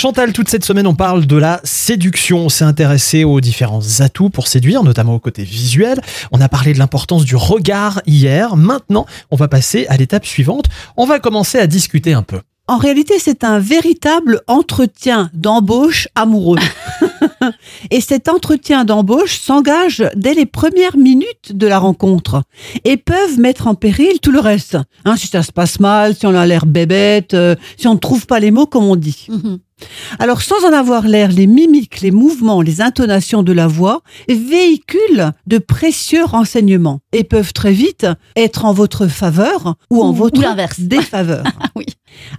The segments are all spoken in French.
Chantal, toute cette semaine, on parle de la séduction. On s'est intéressé aux différents atouts pour séduire, notamment au côté visuel. On a parlé de l'importance du regard hier. Maintenant, on va passer à l'étape suivante. On va commencer à discuter un peu. En réalité, c'est un véritable entretien d'embauche amoureux. et cet entretien d'embauche s'engage dès les premières minutes de la rencontre et peuvent mettre en péril tout le reste. Hein, si ça se passe mal, si on a l'air bébête, euh, si on ne trouve pas les mots comme on dit. Mhm. Alors, sans en avoir l'air, les mimiques, les mouvements, les intonations de la voix véhiculent de précieux renseignements et peuvent très vite être en votre faveur ou en Ou- ou votre l'inverse. défaveur. oui.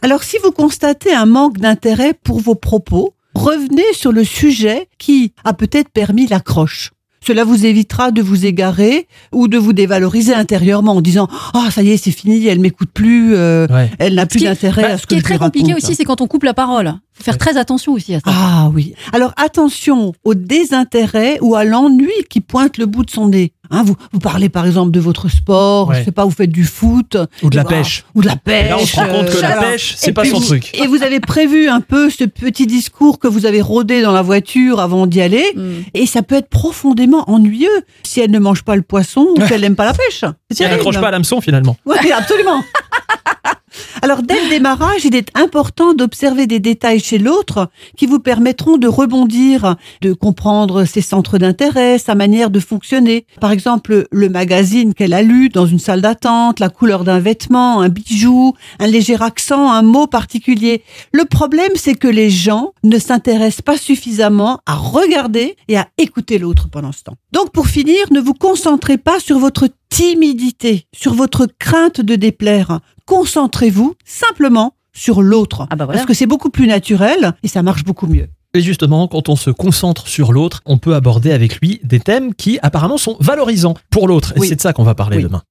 Alors, si vous constatez un manque d'intérêt pour vos propos, revenez sur le sujet qui a peut-être permis l'accroche. Cela vous évitera de vous égarer ou de vous dévaloriser intérieurement en disant ah ça y est c'est fini elle m'écoute plus euh, Ouais. elle n'a plus qui est- d'intérêt bah, à Ce ce qui que est je lui très compliqué aussi, c'est quand on coupe la parole. Faut faire très attention aussi à ça. Ah oui. Alors attention au désintérêt ou à l'ennui qui pointe le bout de son nez. Hein, vous, vous parlez par exemple de votre sport, Ouais. je sais pas, vous faites du foot. Ou de la bah, pêche. Ou de la pêche. Et là, on se rend compte que euh, la pêche, c'est pas puis son vous- truc. Et vous avez prévu un peu ce petit discours que vous avez rodé dans la voiture avant d'y aller. Hmm. Et ça peut être profondément ennuyeux si elle ne mange pas le poisson ou qu'elle n'aime pas la pêche. Elle n'accroche pas à l'hameçon, finalement. Oui, absolument. Alors, dès le démarrage, il est important d'observer des détails chez l'autre qui vous permettront de rebondir, de comprendre ses centres d'intérêt, sa manière de fonctionner. Par exemple, le magazine qu'elle a lu dans une salle d'attente, la couleur d'un vêtement, un bijou, un léger accent, un mot particulier. Le problème, c'est que les gens ne s'intéressent pas suffisamment à regarder et à écouter l'autre pendant ce temps. Donc, pour finir, ne vous concentrez pas sur votre timidité, sur votre crainte de déplaire. Concentrez-vous simplement sur l'autre. Ah bah voilà. Parce que c'est beaucoup plus naturel et ça marche beaucoup mieux. Et justement, quand on se concentre sur l'autre, on peut aborder avec lui des thèmes qui apparemment sont valorisants pour l'autre. Et Oui. c'est de ça qu'on va parler Oui. demain.